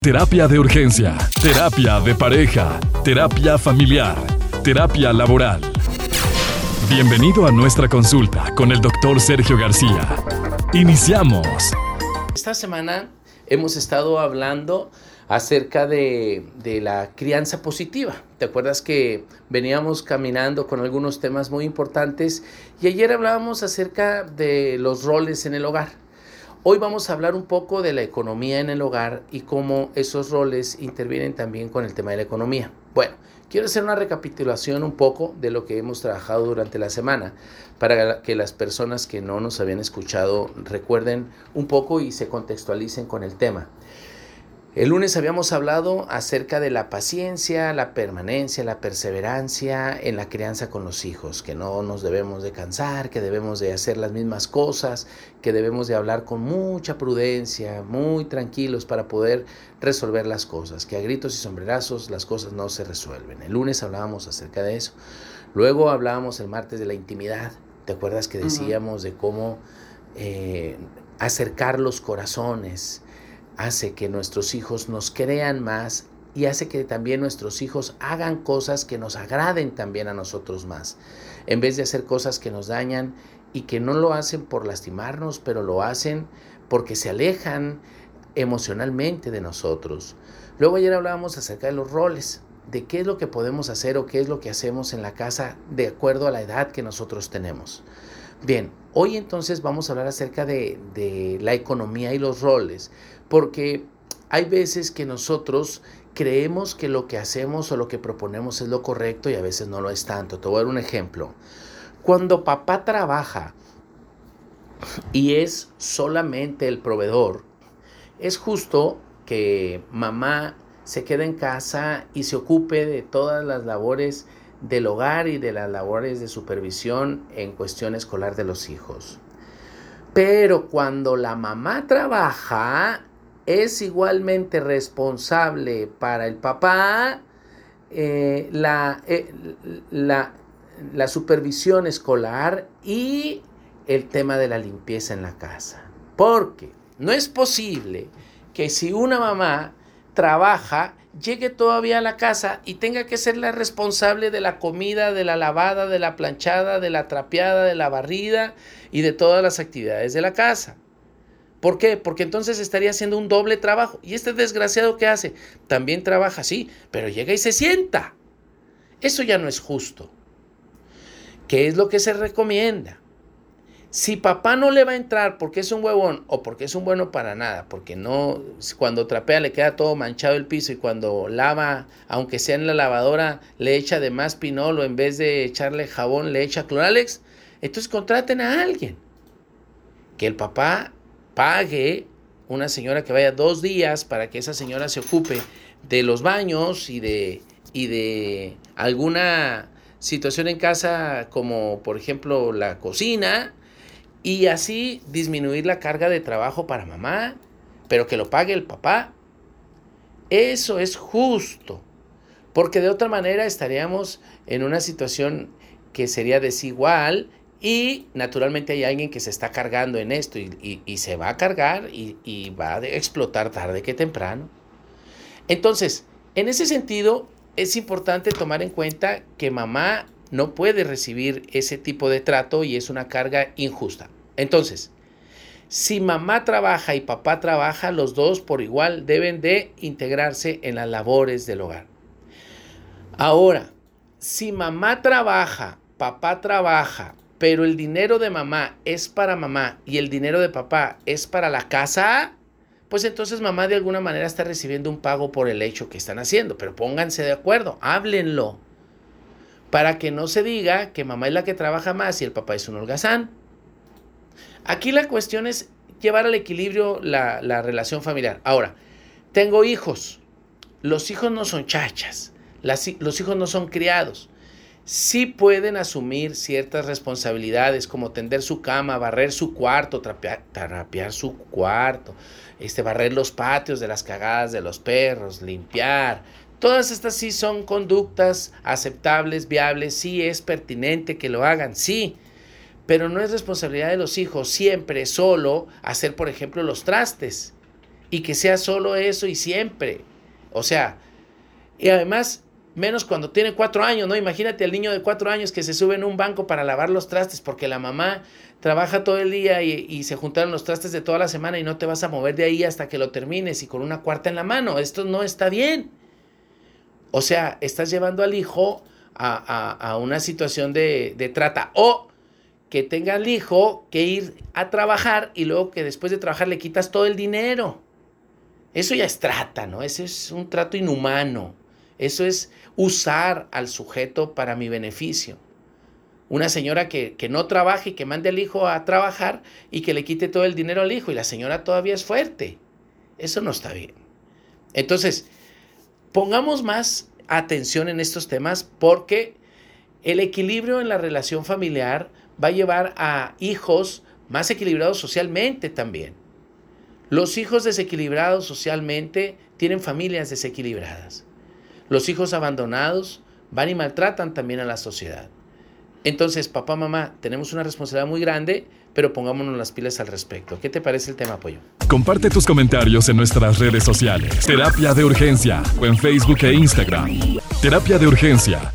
Terapia de urgencia, terapia de pareja, terapia familiar, terapia laboral. Bienvenido a nuestra consulta con el doctor Sergio García. Iniciamos. Esta semana hemos estado hablando acerca de, de, la crianza positiva. ¿Te acuerdas que veníamos caminando con algunos temas muy importantes y ayer hablábamos acerca de los roles en el hogar? Hoy vamos a hablar un poco de la economía en el hogar y cómo esos roles intervienen también con el tema de la economía. Bueno, quiero hacer una recapitulación un poco de lo que hemos trabajado durante la semana para que las personas que no nos habían escuchado recuerden un poco y se contextualicen con el tema. El lunes habíamos hablado acerca de la paciencia, la permanencia, la perseverancia en la crianza con los hijos, que no nos debemos de cansar, que debemos de hacer las mismas cosas, que debemos de hablar con mucha prudencia, muy tranquilos para poder resolver las cosas, que a gritos y sombrerazos las cosas no se resuelven. El lunes hablábamos acerca de eso. Luego hablábamos el martes de la intimidad. ¿Te acuerdas que decíamos de cómo eh, acercar los corazones? Hace que nuestros hijos nos crean más y hace que también nuestros hijos hagan cosas que nos agraden también a nosotros más, en vez de hacer cosas que nos dañan y que no lo hacen por lastimarnos, pero lo hacen porque se alejan emocionalmente de nosotros. Luego ayer hablábamos acerca de los roles, de qué es lo que podemos hacer o qué es lo que hacemos en la casa de acuerdo a la edad que nosotros tenemos. Bien, hoy entonces vamos a hablar acerca de, la economía y los roles, porque hay veces que nosotros creemos que lo que hacemos o lo que proponemos es lo correcto y a veces no lo es tanto. Te voy a dar un ejemplo. Cuando papá trabaja y es solamente el proveedor, es justo que mamá se quede en casa y se ocupe de todas las labores del hogar y de las labores de supervisión en cuestión escolar de los hijos. Pero cuando la mamá trabaja, es igualmente responsable para el papá eh, la, eh, la, la supervisión escolar y el tema de la limpieza en la casa. Porque no es posible que si una mamá trabaja, llegue todavía a la casa y tenga que ser la responsable de la comida, de la lavada, de la planchada, de la trapeada, de la barrida y de todas las actividades de la casa. ¿Por qué? Porque entonces estaría haciendo un doble trabajo. Y este desgraciado que hace, también trabaja, sí, pero llega y se sienta. Eso ya no es justo. ¿Qué es lo que se recomienda? Si papá no le va a entrar porque es un huevón o porque es un bueno para nada, porque no, cuando trapea le queda todo manchado el piso y cuando lava, aunque sea en la lavadora, le echa de más pinol o en vez de echarle jabón le echa cloralex, entonces contraten a alguien. Que el papá pague una señora que vaya dos días para que esa señora se ocupe de los baños y de, y de alguna situación en casa como por ejemplo la cocina y así disminuir la carga de trabajo para mamá, pero que lo pague el papá. Eso es justo, porque de otra manera estaríamos en una situación que sería desigual y naturalmente hay alguien que se está cargando en esto y, se va a cargar y, y va a explotar tarde que temprano. Entonces, en ese sentido, es importante tomar en cuenta que mamá no puede recibir ese tipo de trato y es una carga injusta. Entonces, si mamá trabaja y papá trabaja, los dos por igual deben de integrarse en las labores del hogar. Ahora, si mamá trabaja, papá trabaja, pero el dinero de mamá es para mamá y el dinero de papá es para la casa, pues entonces mamá de alguna manera está recibiendo un pago por el hecho que están haciendo. Pero pónganse de acuerdo, háblenlo. Para que no se diga que mamá es la que trabaja más y el papá es un holgazán. Aquí la cuestión es llevar al equilibrio la, relación familiar. Ahora, tengo hijos. Los hijos no son chachas. los hijos no son criados sí pueden asumir ciertas responsabilidades como tender su cama, barrer su cuarto, trapear, su cuarto, este, barrer los patios de las cagadas de los perros, limpiar. Todas estas sí son conductas aceptables, viables, sí es pertinente que lo hagan, sí, pero no es responsabilidad de los hijos siempre solo hacer, por ejemplo, los trastes. y que sea solo eso y siempre. O sea, y además, menos cuando tiene cuatro años, ¿no? Imagínate al niño de cuatro años que se sube en un banco para lavar los trastes porque la mamá trabaja todo el día y, se juntaron los trastes de toda la semana y no te vas a mover de ahí hasta que lo termines y con una cuarta en la mano. Esto no está bien. O sea, estás llevando al hijo a, una situación de, de trata. O que tenga el hijo que ir a trabajar y luego que después de trabajar le quitas todo el dinero. Eso ya es trata, ¿no? Ese es un trato inhumano. Eso es usar al sujeto para mi beneficio. Una señora que, no trabaje y que mande al hijo a trabajar y que le quite todo el dinero al hijo y la señora todavía es fuerte. Eso no está bien. Entonces, pongamos más atención en estos temas porque el equilibrio en la relación familiar va a llevar a hijos más equilibrados socialmente también. Los hijos desequilibrados socialmente tienen familias desequilibradas. Los hijos abandonados van y maltratan también a la sociedad. Entonces, papá, mamá, tenemos una responsabilidad muy grande, pero pongámonos las pilas al respecto. ¿Qué te parece el tema, apoyo? Comparte tus comentarios en nuestras redes sociales. Terapia de Urgencia o en Facebook e Instagram. Terapia de Urgencia